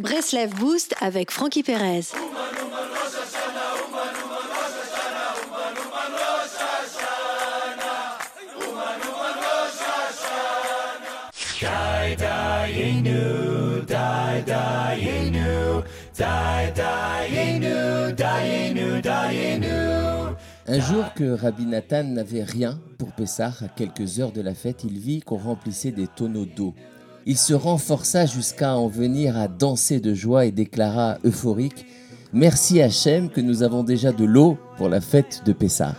Breslev Boost avec Frankie Perez. Un jour que Rabbi Nathan n'avait rien pour Pessah, à quelques heures de la fête, il vit qu'on remplissait des tonneaux d'eau. Il se renforça jusqu'à en venir à danser de joie et déclara euphorique Merci Hachem que nous avons déjà de l'eau pour la fête de Pessah.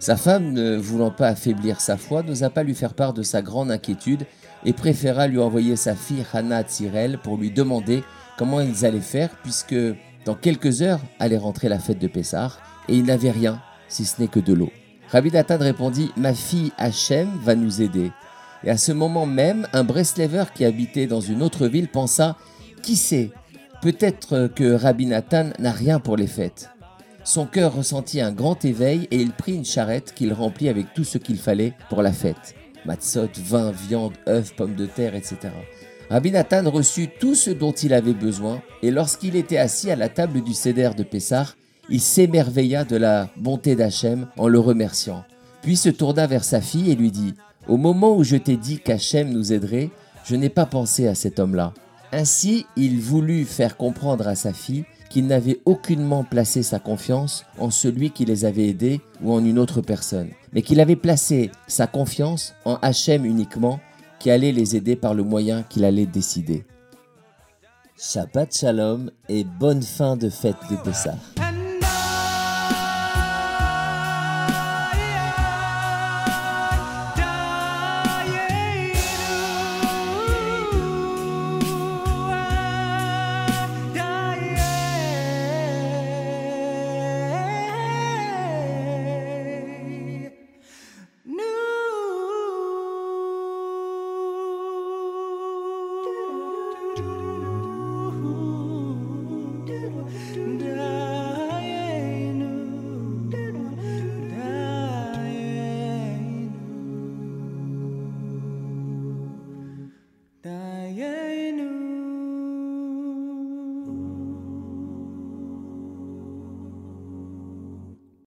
Sa femme, ne voulant pas affaiblir sa foi, n'osa pas lui faire part de sa grande inquiétude et préféra lui envoyer sa fille Hannah Tzirel pour lui demander comment ils allaient faire puisque dans quelques heures allait rentrer la fête de Pessah et il n'avait rien si ce n'est que de l'eau. Rabbi Nathan répondit Ma fille Hachem va nous aider. Et à ce moment même, un Breslever qui habitait dans une autre ville pensa Qui sait Peut-être que Rabbi Nathan n'a rien pour les fêtes. Son cœur ressentit un grand éveil et il prit une charrette qu'il remplit avec tout ce qu'il fallait pour la fête matzot, vin, viande, œufs, pommes de terre, etc. Rabbi Nathan reçut tout ce dont il avait besoin et lorsqu'il était assis à la table du Seder de Pessah, il s'émerveilla de la bonté d'Hachem en le remerciant. Puis se tourna vers sa fille et lui dit Au moment où je t'ai dit qu'Hachem nous aiderait, je n'ai pas pensé à cet homme-là. Ainsi, il voulut faire comprendre à sa fille qu'il n'avait aucunement placé sa confiance en celui qui les avait aidés ou en une autre personne, mais qu'il avait placé sa confiance en Hachem uniquement, qui allait les aider par le moyen qu'il allait décider. Shabbat Shalom et bonne fin de fête de Pessah.